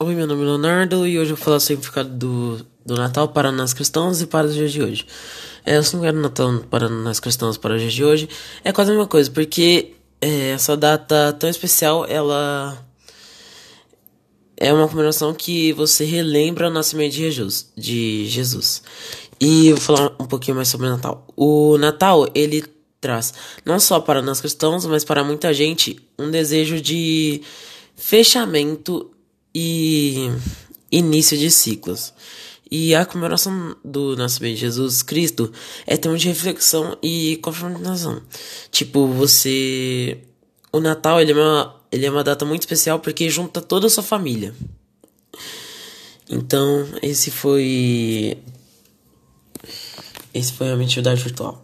Oi, meu nome é Leonardo e hoje eu vou falar o significado do, do Natal para nós cristãos e para os dias de hoje. É, o significado do Natal para nós cristãos para os dias de hoje é quase a mesma coisa, porque é, essa data tão especial, ela é uma comemoração que você relembra o nascimento de Jesus. De Jesus. E vou falar um pouquinho mais sobre o Natal. O Natal, ele traz, não só para nós cristãos, mas para muita gente, um desejo de fechamento e início de ciclos. E a comemoração do nascimento de Jesus Cristo é tema de reflexão e confrontação. Tipo, você. O Natal ele é, uma, ele é uma data muito especial porque junta toda a sua família. Então, esse foi. Esse foi a Mentidade Virtual.